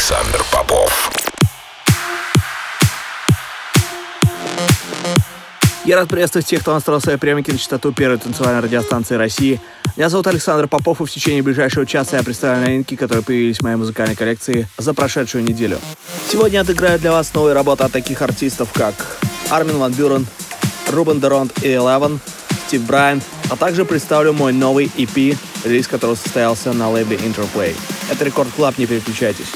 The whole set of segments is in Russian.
Александр Попов. Я рад приветствовать тех, кто настроил свои приемники на частоту первой танцевальной радиостанции России. Меня зовут Александр Попов, и в течение ближайшего часа я представляю новинки, которые появились в моей музыкальной коллекции за прошедшую неделю. Сегодня я отыграю для вас новые работы от таких артистов, как Армин Ван Бюрен, Рубен Деронт и Eleven, Стив Брайан, а также представлю мой новый EP, релиз которого состоялся на лейбле Interplay. Это Record Club, не переключайтесь.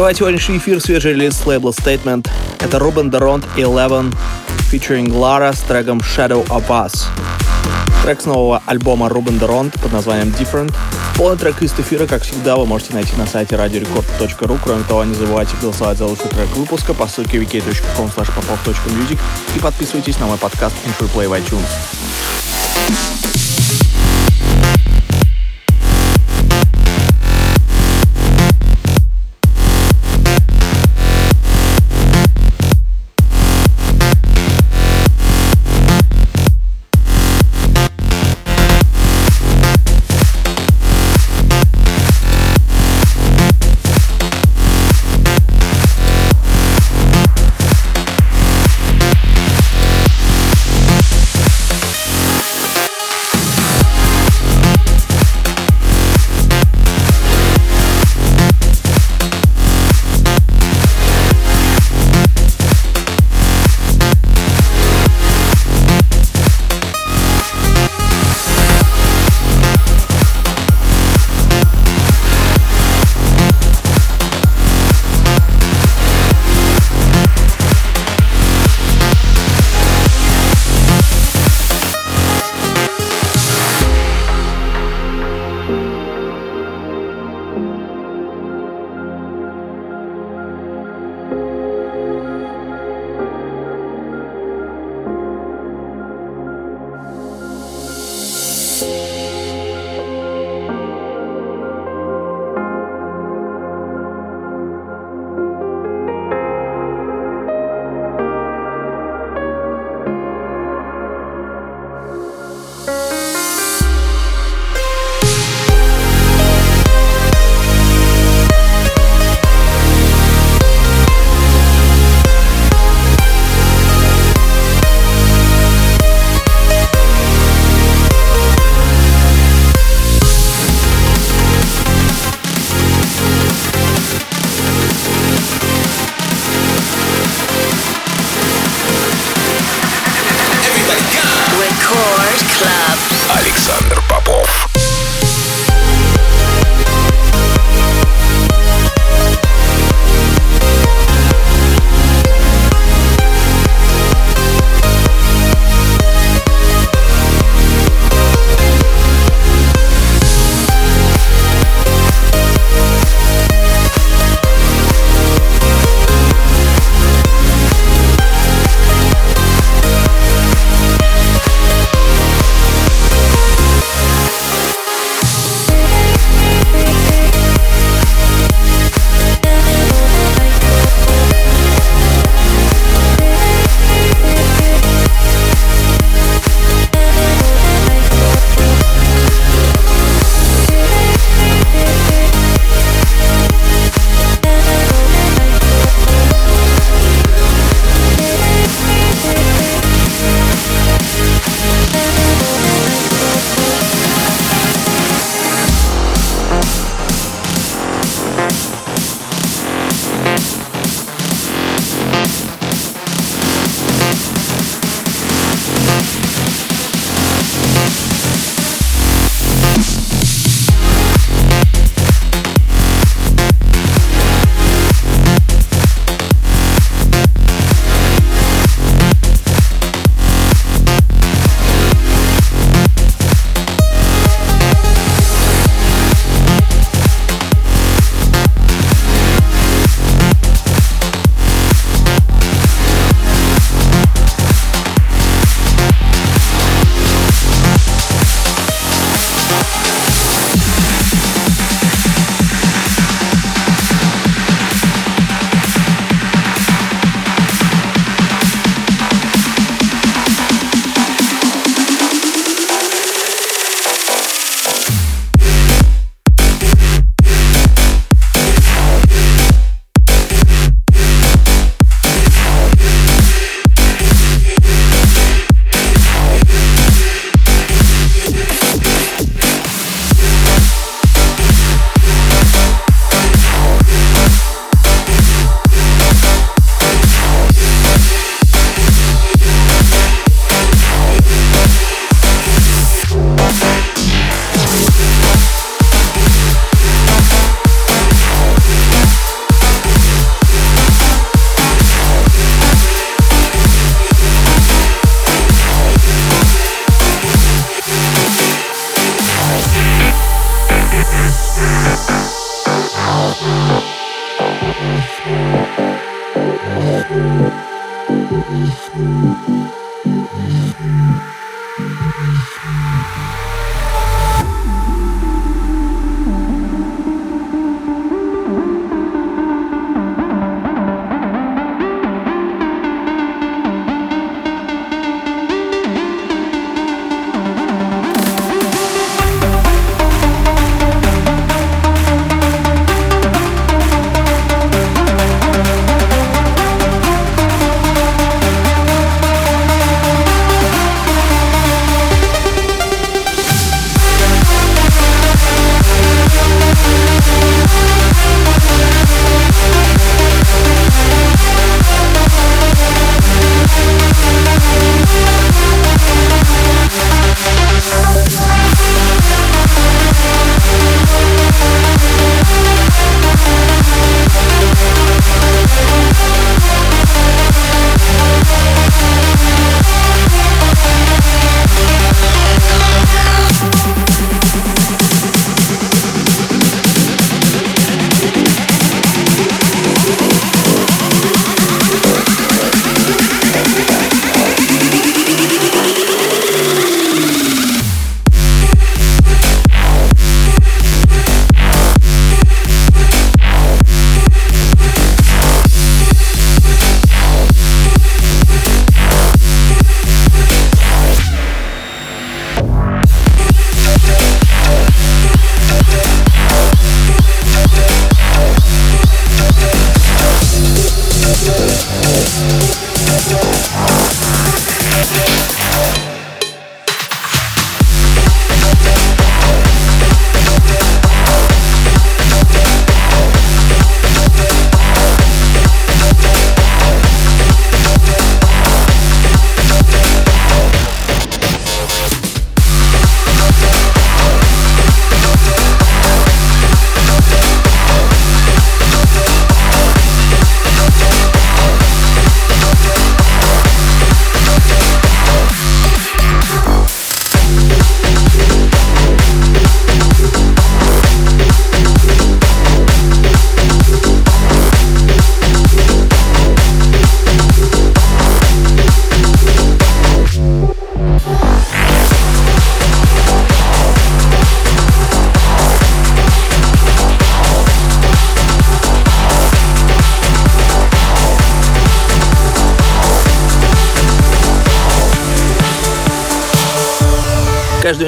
Открывает сегодняшний эфир свежий релиз с лейбла Statement. Это Рубен Деронт и Eleven featuring Lara с треком Shadow of Us. Трек с нового альбома Рубен Деронт под названием Different. Полный трек из эфира, как всегда, вы можете найти на сайте radiorecord.ru. Кроме того, не забывайте голосовать за лучший трек выпуска по ссылке wiki.com popov.music и подписывайтесь на мой подкаст Interplay в iTunes.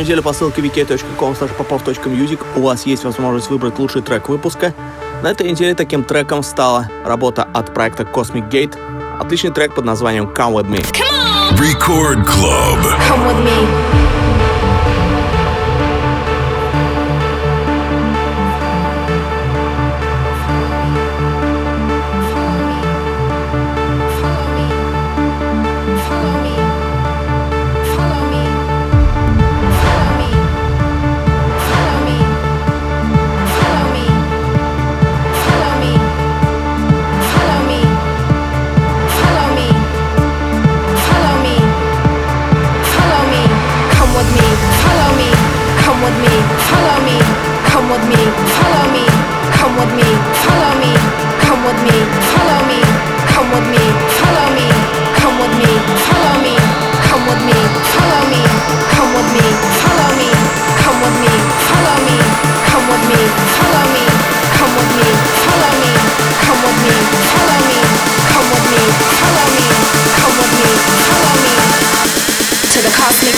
Каждую неделю по ссылке wiki.com popov.music у вас есть возможность выбрать лучший трек выпуска. На этой неделе таким треком стала работа от проекта Cosmic Gate. Отличный трек под названием Come With Me. Record Club. Come with me.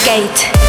Gate.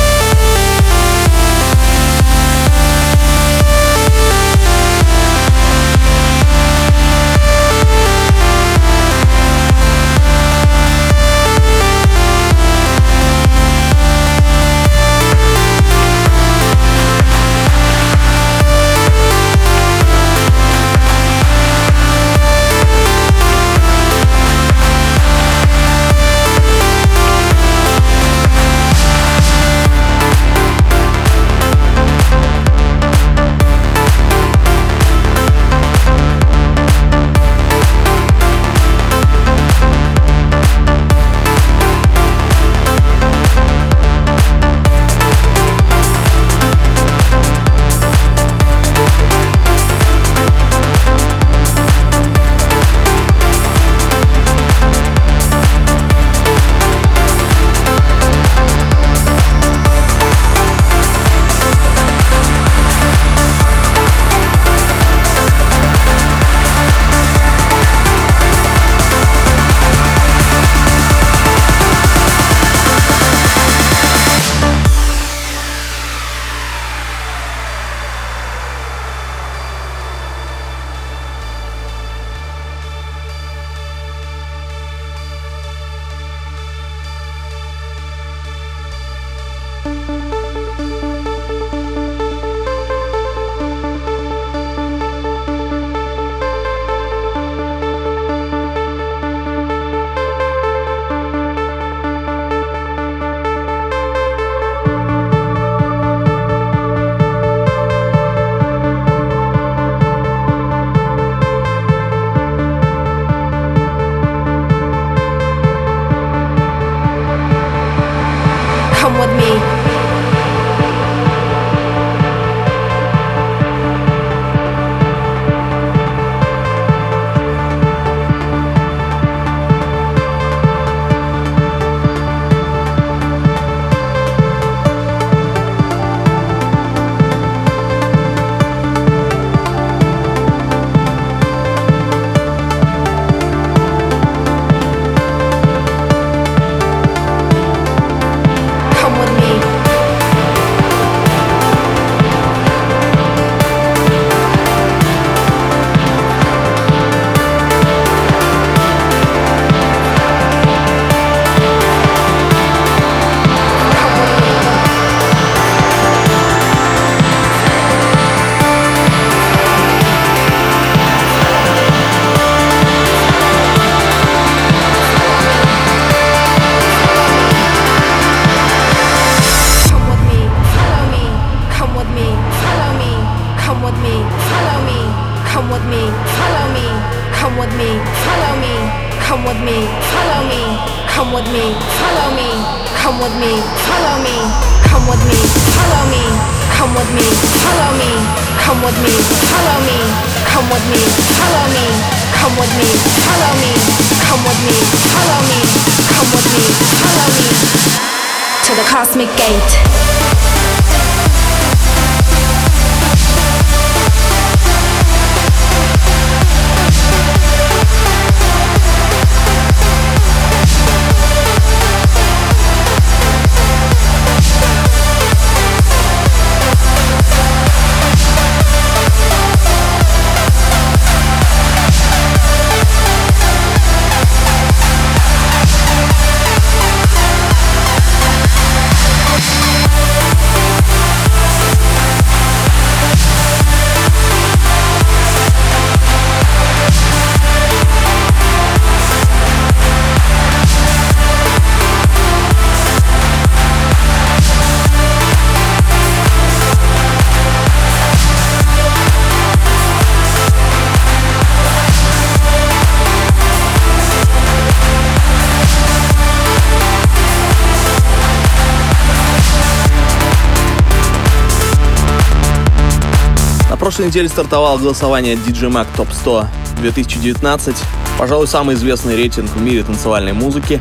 Прошлой неделе стартовало голосование DJ Mag Top 100 2019, пожалуй, самый известный рейтинг в мире танцевальной музыки.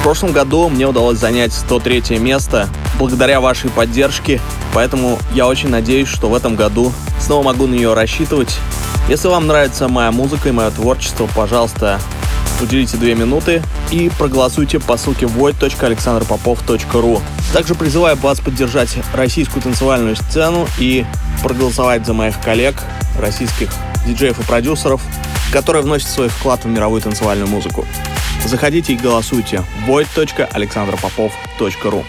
В прошлом году мне удалось занять 103 место благодаря вашей поддержке, поэтому я очень надеюсь, что в этом году снова могу на нее рассчитывать. Если вам нравится моя музыка и мое творчество, пожалуйста, уделите две минуты и проголосуйте по ссылке void.alexanderpopov.ru. Также призываю вас поддержать российскую танцевальную сцену и проголосовать за моих коллег, российских диджеев и продюсеров, которые вносят свой вклад в мировую танцевальную музыку. Заходите и голосуйте void.alexanderpopov.ru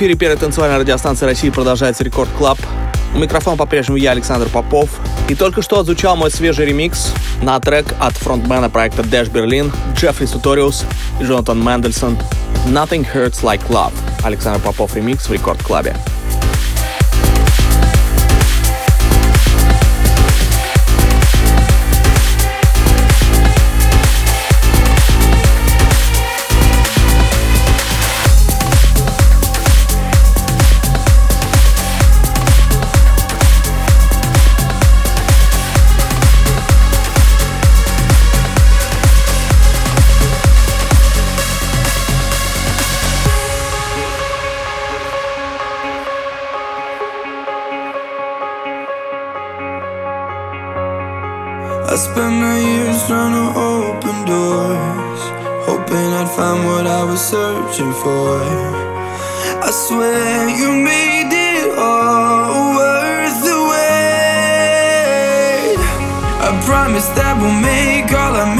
эфире первой танцевальной радиостанции России продолжается Record Club. У микрофона по-прежнему я, Александр Попов. И только что отзвучал мой свежий ремикс на трек от фронтмена проекта Dash Berlin, Джеффри Суториус и Джонатан Мендельсон «Nothing Hurts Like Love». Александр Попов ремикс в Record Club е. searching for. I swear you made it all worth the wait. I promise that we'll make all our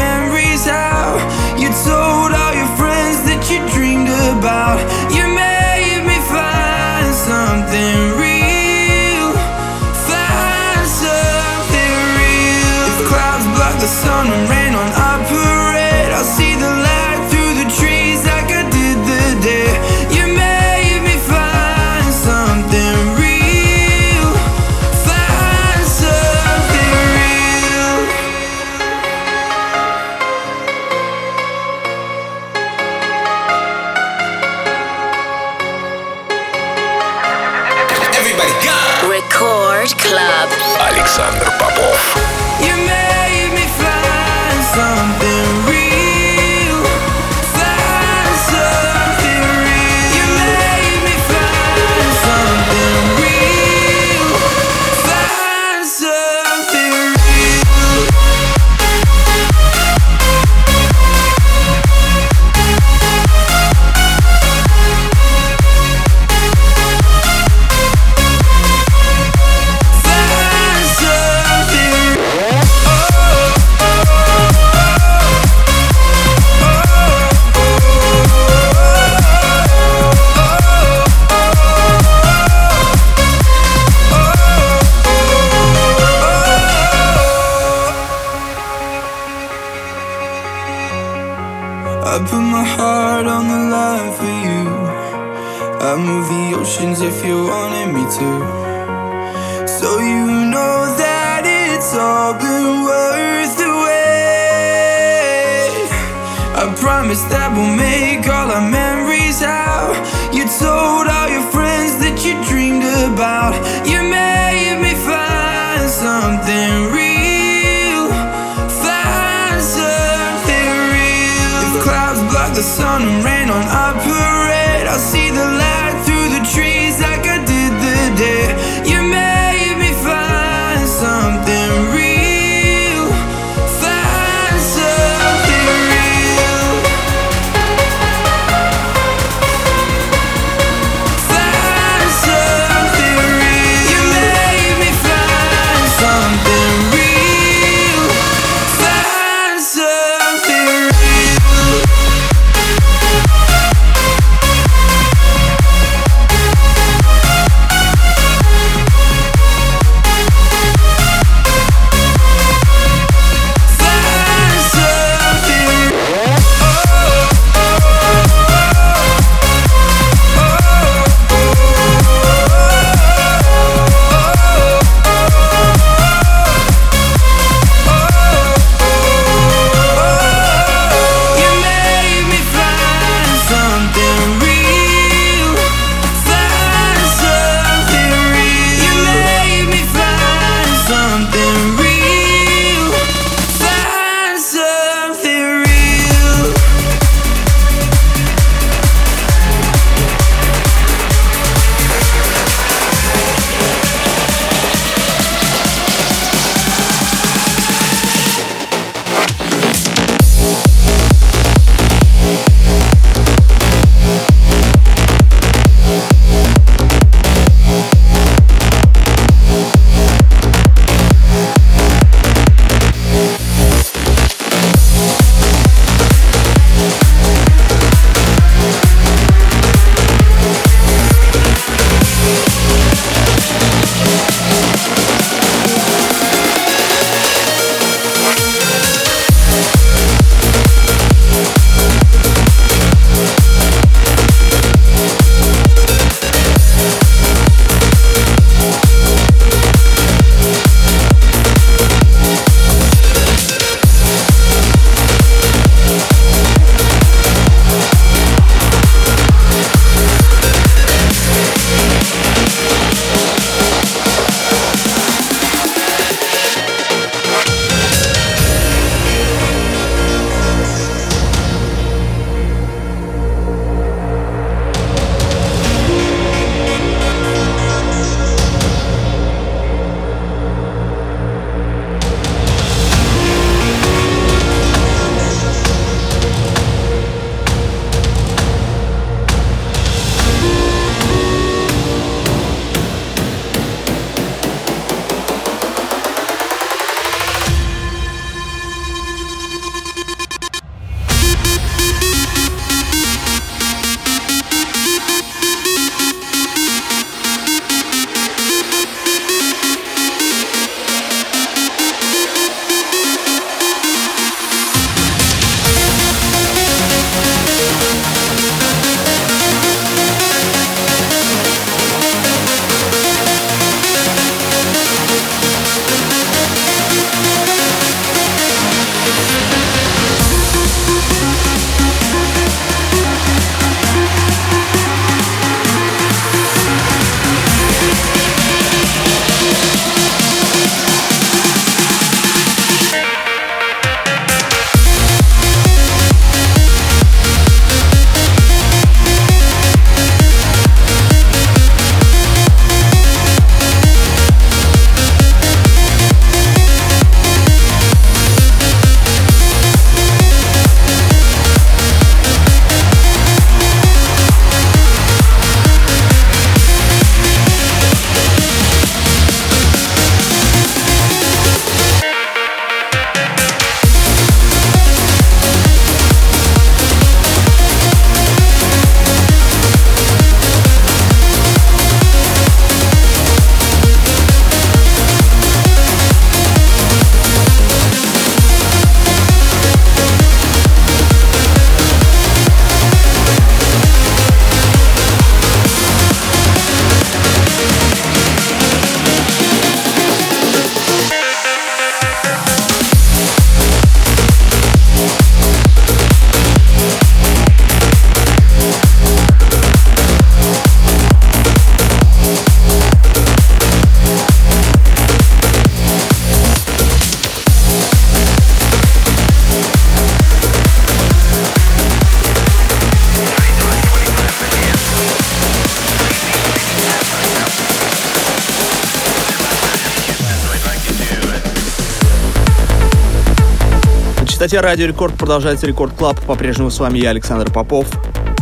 Кстати, Радио Рекорд продолжается Record Club. По-прежнему с вами я, Александр Попов.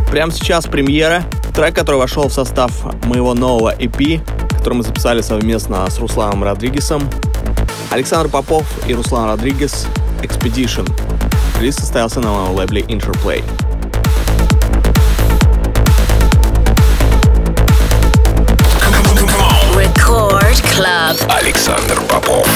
Прямо сейчас премьера. Трек, который вошел в состав моего нового EP, который мы записали совместно с Русланом Родригесом. Александр Попов и Руслан Родригес Expedition. Релиз состоялся на моем лейбле Interplay. Record Club. Александр Попов.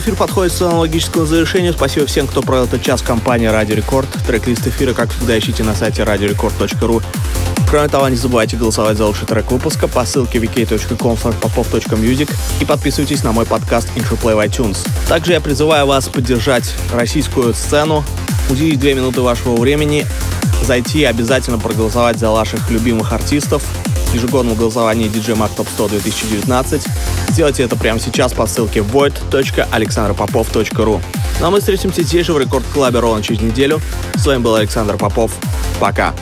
Эфир подходит к своему логическому завершению. Спасибо всем, кто провел этот час компании Радио Рекорд. Трек-лист эфира, как всегда, ищите на сайте radiorecord.ru. Кроме того, не забывайте голосовать за лучший трек выпуска по ссылке vk.com popov.music и подписывайтесь на мой подкаст InfoPlay в iTunes. Также я призываю вас поддержать российскую сцену, уделить две минуты вашего времени, зайти и обязательно проголосовать за ваших любимых артистов ежегодном голосовании DJ Mag Top 100 2019. Сделайте это прямо сейчас по ссылке void.alexandropopov.ru. Ну а мы встретимся здесь же в Рекорд Клабе ровно через неделю. С вами был Александр Попов. Пока.